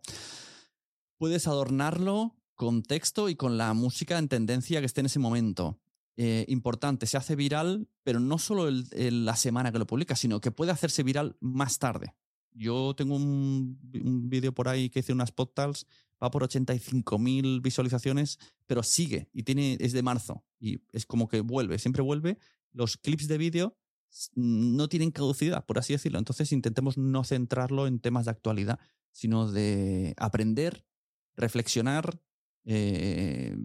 Puedes adornarlo con texto y con la música en tendencia que esté en ese momento. Eh, importante, se hace viral, pero no solo el- la semana que lo publica, sino que puede hacerse viral más tarde. Yo tengo un, un vídeo por ahí que hice unas podcasts, va por 85.000 visualizaciones, pero sigue y tiene, es de marzo y es como que vuelve, siempre vuelve. Los clips de vídeo no tienen caducidad, por así decirlo. Entonces intentemos no centrarlo en temas de actualidad, sino de aprender, reflexionar, eh,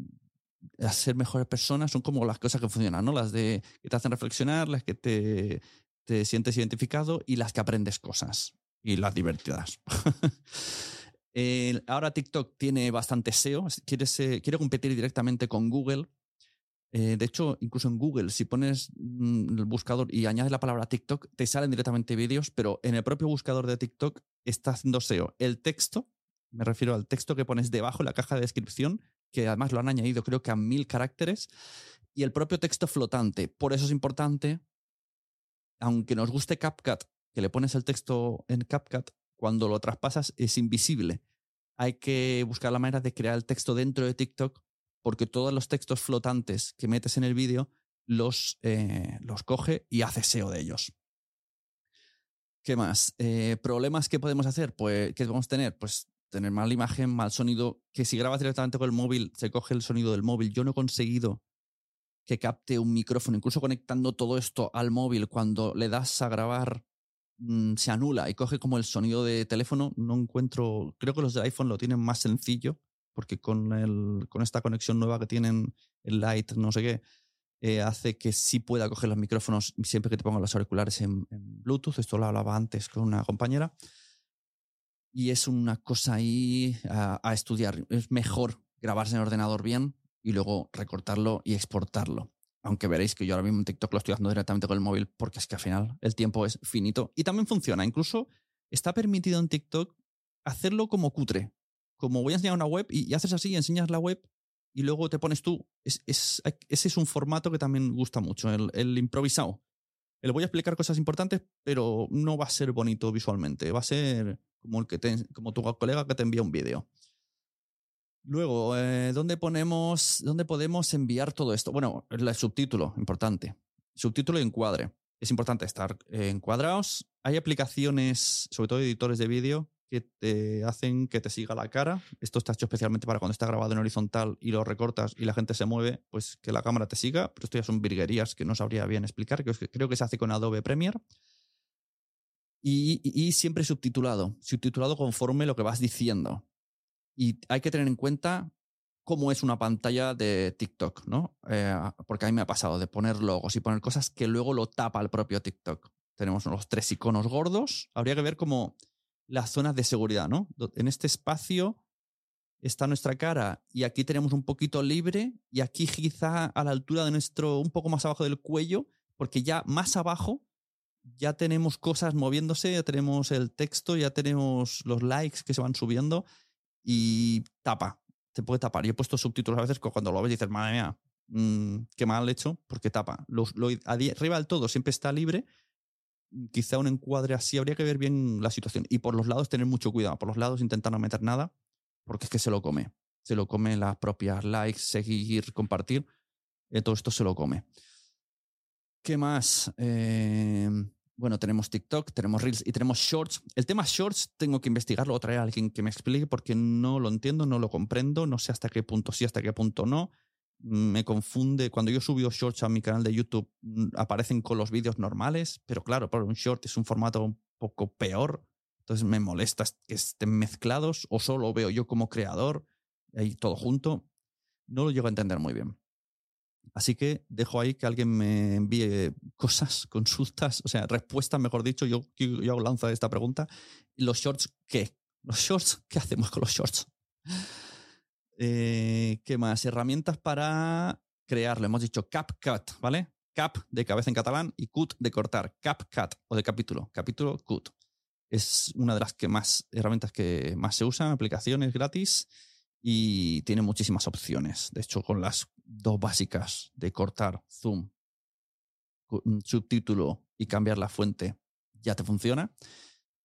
a ser mejores personas. Son como las cosas que funcionan, ¿no? Las de que te hacen reflexionar, las que te, te sientes identificado y las que aprendes cosas. Y las divertidas. Eh, ahora TikTok tiene bastante SEO, quiere, se- quiere competir directamente con Google. Eh, de hecho, incluso en Google, si pones mm, el buscador y añades la palabra TikTok, te salen directamente vídeos, pero en el propio buscador de TikTok está haciendo SEO. El texto, me refiero al texto que pones debajo en la caja de descripción, que además lo han añadido creo que a mil caracteres, y el propio texto flotante. Por eso es importante, aunque nos guste CapCut, que le pones el texto en CapCut, cuando lo traspasas es invisible. Hay que buscar la manera de crear el texto dentro de TikTok, porque todos los textos flotantes que metes en el vídeo los, eh, los coge y hace SEO de ellos. ¿Qué más? Eh, ¿Problemas que podemos hacer? Pues, ¿qué podemos tener? Pues tener mala imagen, mal sonido, que si grabas directamente con el móvil, se coge el sonido del móvil. Yo no he conseguido que capte un micrófono, incluso conectando todo esto al móvil, cuando le das a grabar, mm, se anula y coge como el sonido de teléfono. No encuentro, creo que los de iPhone lo tienen más sencillo, porque con, el, con esta conexión nueva que tienen, el Light, no sé qué, eh, hace que sí pueda coger los micrófonos siempre que te pongan los auriculares en, Bluetooth. Esto lo hablaba antes con una compañera. Y es una cosa ahí a, a estudiar. Es mejor grabarse en ordenador bien y luego recortarlo y exportarlo. Aunque veréis que yo ahora mismo en TikTok lo estoy haciendo directamente con el móvil porque es que al final el tiempo es finito. Y también funciona. Incluso está permitido en TikTok hacerlo como cutre. Como voy a enseñar una web y, haces así enseñas la web y luego te pones tú. Es, es- ese es un formato que también gusta mucho, el, improvisado. El voy a explicar cosas importantes, pero no va a ser bonito visualmente. Va a ser como, el que te, como tu colega que te envía un vídeo. Luego, eh, ¿dónde ponemos, dónde podemos enviar todo esto? Bueno, el subtítulo, importante. Subtítulo y encuadre. Es importante estar eh, encuadrados. Hay aplicaciones, sobre todo editores de vídeo, que te hacen que te siga la cara. Esto está hecho especialmente para cuando está grabado en horizontal y lo recortas y la gente se mueve, pues que la cámara te siga. Pero esto ya son virguerías que no sabría bien explicar, que creo que se hace con Adobe Premiere. Y, siempre subtitulado, subtitulado conforme lo que vas diciendo. Y hay que tener en cuenta cómo es una pantalla de TikTok, ¿no? Eh, porque a mí me ha pasado de poner logos y poner cosas que luego lo tapa el propio TikTok. Tenemos los tres iconos gordos. Habría que ver como las zonas de seguridad, ¿no? En este espacio está nuestra cara y aquí tenemos un poquito libre y aquí quizá a la altura de nuestro, un poco más abajo del cuello, porque ya más abajo ya tenemos cosas moviéndose, ya tenemos el texto, ya tenemos los likes que se van subiendo y tapa, te puede tapar. Y he puesto subtítulos a veces cuando lo ves y dices, madre mía, mmm, qué mal hecho, porque tapa. Lo, arriba del todo siempre está libre. Quizá un encuadre así habría que ver bien la situación. Y por los lados tener mucho cuidado. Por los lados intentar no meter nada, porque es que se lo come. Se lo come las propias likes, seguir, compartir. Eh, todo esto se lo come. ¿Qué más? Eh, bueno, tenemos TikTok, tenemos Reels y tenemos Shorts. El tema Shorts tengo que investigarlo o traer a alguien que me explique porque no lo entiendo, no lo comprendo, no sé hasta qué punto sí, hasta qué punto no. Me confunde. Cuando yo subo Shorts a mi canal de YouTube, mm, aparecen con los vídeos normales, pero claro, por un Short es un formato un poco peor. Entonces me molesta que estén mezclados o solo veo yo como creador, ahí todo junto. No lo llego a entender muy bien. Así que dejo ahí que alguien me envíe cosas, consultas, o sea, respuestas, mejor dicho. Yo, yo lanzo esta pregunta. ¿Los shorts qué? ¿Los shorts? ¿Qué hacemos con los shorts? Eh, ¿Qué más? Herramientas para crearlo. Hemos dicho CapCut, ¿vale? Cap de cabeza en catalán y cut de cortar. CapCut o de capítulo. Capítulo cut. Es una de las que más herramientas que más se usan, aplicaciones gratis y tiene muchísimas opciones. De hecho, con las dos básicas de cortar, zoom, subtítulo y cambiar la fuente, ya te funciona.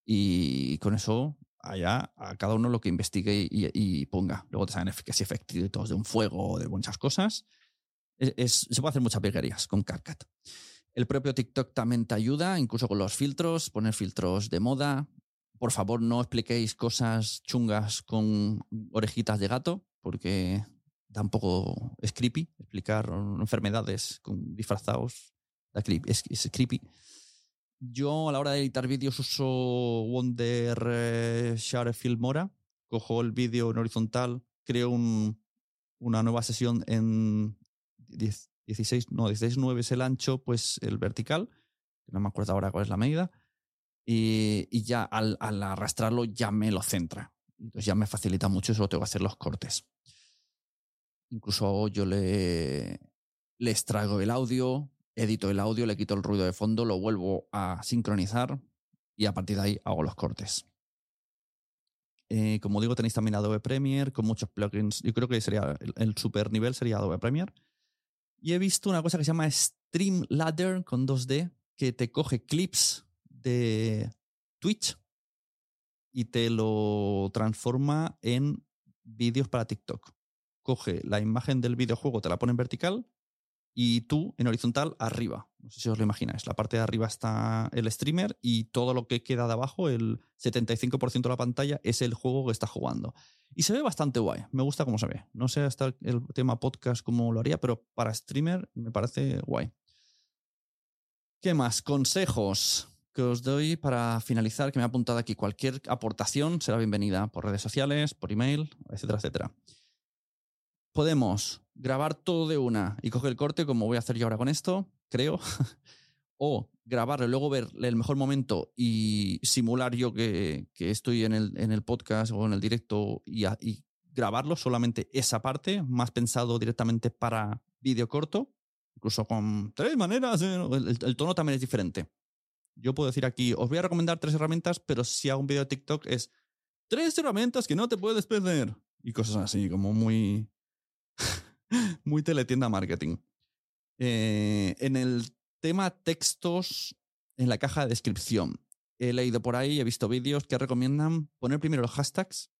Y con eso, allá, a cada uno lo que investigue y, ponga. Luego te salen efectos de un fuego o de muchas cosas. Es, se puede hacer muchas virguerías con CapCut. El propio TikTok también te ayuda, incluso con los filtros, poner filtros de moda, por favor, no expliquéis cosas chungas con orejitas de gato, porque tampoco es creepy explicar enfermedades con disfrazados. Es, es creepy. Yo a la hora de editar vídeos uso Wonder eh, Share Filmora. Cojo el vídeo en horizontal, creo una nueva sesión en 16, no, 16.9 es el ancho, pues el vertical. No me acuerdo ahora cuál es la medida y, ya al, arrastrarlo ya me lo centra. Entonces ya me facilita mucho y solo tengo que hacer los cortes. Incluso yo le, le extraigo el audio, edito el audio, le quito el ruido de fondo, lo vuelvo a sincronizar y a partir de ahí hago los cortes. Eh, como digo, tenéis también Adobe Premiere con muchos plugins. Yo creo que sería el, super nivel sería Adobe Premiere. Y he visto una cosa que se llama Streamladder con 2D que te coge clips de Twitch y te lo transforma en vídeos para TikTok. Coge la imagen del videojuego, te la pone en vertical y tú en horizontal arriba. No sé si os lo imagináis. La parte de arriba está el streamer y todo lo que queda de abajo, el 75% de la pantalla, es el juego que está jugando. Y se ve bastante guay. Me gusta cómo se ve. No sé hasta el tema podcast cómo lo haría, pero para streamer me parece guay. ¿Qué más? Consejos que os doy para finalizar, que me ha apuntado aquí. Cualquier aportación será bienvenida por redes sociales, por email, etcétera, etcétera. Podemos grabar todo de una y coger el corte, como voy a hacer yo ahora con esto, creo. o grabarlo luego ver el mejor momento y simular yo que, estoy en el, en el, podcast o en el directo y, grabarlo, solamente esa parte, más pensado directamente para vídeo corto, incluso con tres maneras, ¿eh? el, tono también es diferente yo puedo decir aquí, os voy a recomendar tres herramientas, pero si hago un video de TikTok es tres herramientas que no te puedes perder. Y cosas así, como muy, muy teletienda marketing. Eh, en el tema textos en la caja de descripción, he leído por ahí, he visto vídeos que recomiendan poner primero los hashtags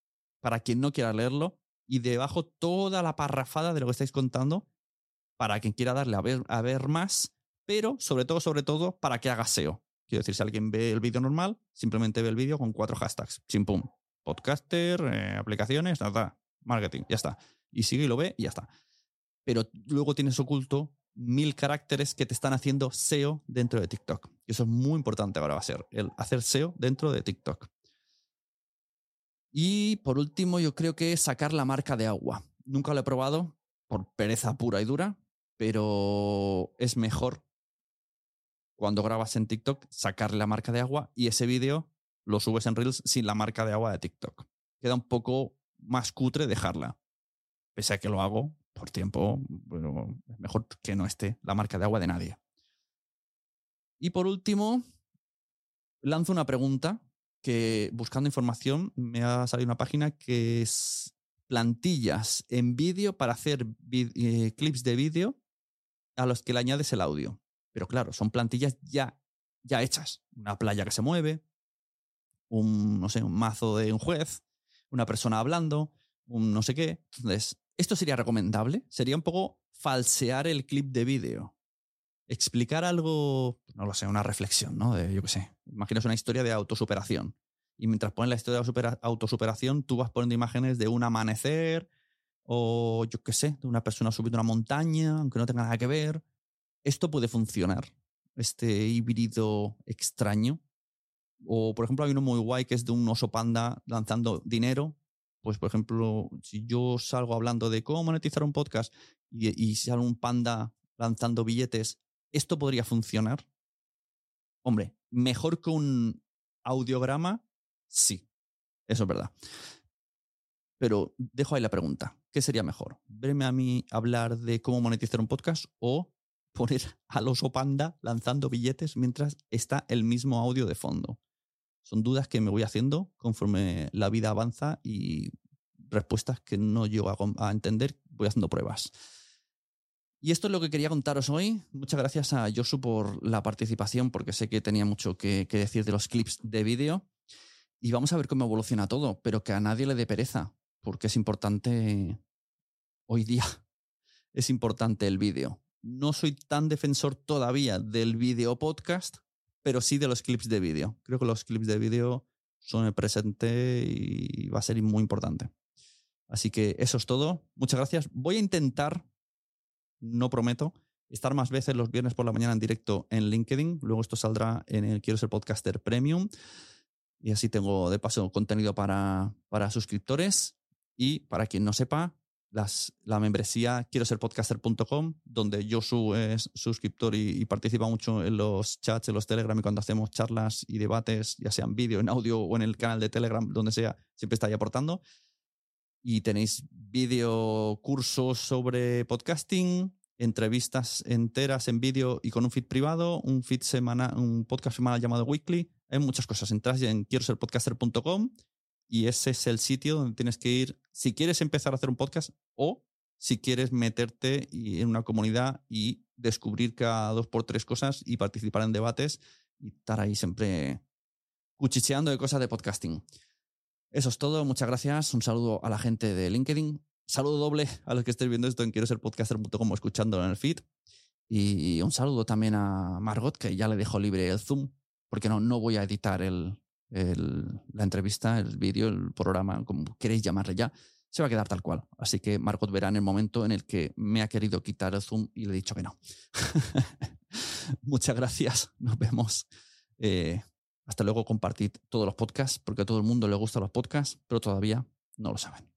para quien no quiera leerlo y debajo toda la parrafada de lo que estáis contando para quien quiera darle a ver, a ver más, pero sobre todo, sobre todo, para que haga SEO. Quiero decir, si alguien ve el vídeo normal, simplemente ve el vídeo con cuatro hashtags. Chimpum. Podcaster, eh, aplicaciones, nada, marketing, ya está. Y sigue y lo ve y ya está. Pero luego tienes oculto mil caracteres que te están haciendo SEO dentro de TikTok. Eso es muy importante ahora va a ser, el hacer SEO dentro de TikTok. Y por último, yo creo que sacar la marca de agua. Nunca lo he probado por pereza pura y dura, pero es mejor cuando grabas en TikTok, sacarle la marca de agua y ese vídeo lo subes en Reels sin la marca de agua de TikTok. Queda un poco más cutre dejarla. Pese a que lo hago por tiempo, es mejor que no esté la marca de agua de nadie. Y por último, lanzo una pregunta que buscando información me ha salido una página que es plantillas en vídeo para hacer eh, clips de vídeo a los que le añades el audio. Pero claro, son plantillas ya, ya hechas. Una playa que se mueve, un, no sé, un mazo de un juez, una persona hablando, un no sé qué. Entonces, ¿esto sería recomendable? Sería un poco falsear el clip de vídeo. Explicar algo, no lo sé, una reflexión, ¿no? De, yo qué sé, imaginas una historia de autosuperación. Y mientras pones la historia de autosuperación, tú vas poniendo imágenes de un amanecer o, yo qué sé, de una persona subiendo una montaña, aunque no tenga nada que ver. Esto puede funcionar, este híbrido extraño. O, por ejemplo, hay uno muy guay que es de un oso panda lanzando dinero pues por ejemplo, si yo salgo hablando de cómo monetizar un podcast y, y sale un panda lanzando billetes, ¿esto podría funcionar? Hombre, mejor que un audiograma, sí, eso es verdad. Pero dejo ahí la pregunta, ¿qué sería mejor? ¿Verme a mí hablar de cómo monetizar un podcast o poner al oso panda lanzando billetes mientras está el mismo audio de fondo? Son dudas que me voy haciendo conforme la vida avanza y respuestas que no llego a, entender, voy haciendo pruebas. Y esto es lo que quería contaros hoy. Muchas gracias a Josu por la participación, porque sé que tenía mucho que, que, decir de los clips de vídeo. Y vamos a ver cómo evoluciona todo, pero que a nadie le dé pereza, porque es importante hoy día. Es importante el vídeo. No soy tan defensor todavía del vídeo podcast, pero sí de los clips de vídeo. Creo que los clips de vídeo son el presente y va a ser muy importante. Así que eso es todo. Muchas gracias. Voy a intentar, no prometo, estar más veces los viernes por la mañana en directo en LinkedIn. Luego esto saldrá en el Quiero ser podcaster premium. Y así tengo de paso contenido para, para suscriptores. Y para quien no sepa, la membresía quiero ser podcaster.com, donde Josu es suscriptor y, participa mucho en los chats, en los Telegram y cuando hacemos charlas y debates, ya sea en vídeo, en audio o en el canal de Telegram, donde sea, siempre está aportando. Y tenéis vídeo cursos sobre podcasting, entrevistas enteras en vídeo y con un feed privado, un feed semana, un podcast semanal llamado Weekly. Hay muchas cosas. Entras en quiero ser podcaster.com y ese es el sitio donde tienes que ir si quieres empezar a hacer un podcast o si quieres meterte en una comunidad y descubrir cada dos por tres cosas y participar en debates y estar ahí siempre cuchicheando de cosas de podcasting. Eso es todo, muchas gracias. Un saludo a la gente de LinkedIn. Saludo doble a los que estéis viendo esto en quiero ser podcaster.com escuchándolo en el feed. Y un saludo también a Margot, que ya le dejo libre el Zoom, porque no, no voy a editar el, la entrevista, el vídeo, el programa, como queréis llamarle ya, se va a quedar tal cual. Así que Margot verá en el momento en el que me ha querido quitar el Zoom y le he dicho que no. Muchas gracias. Nos vemos. Eh, hasta luego. Compartid todos los podcasts, porque a todo el mundo le gustan los podcasts, pero todavía no lo saben.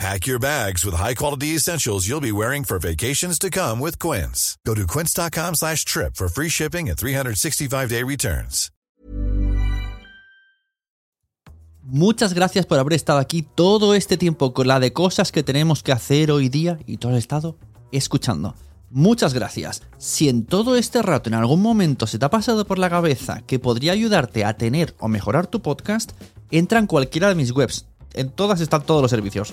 Pack your bags with high-quality essentials you'll be wearing for vacations to come with Quince. Go to quince.com slash trip for free shipping and 365-day returns. Muchas gracias por haber estado aquí todo este tiempo con la de cosas que tenemos que hacer hoy día y todo el estado escuchando. Muchas gracias. Si en todo este rato en algún momento se te ha pasado por la cabeza que podría ayudarte a tener o mejorar tu podcast, entra en cualquiera de mis webs. En todas están todos los servicios.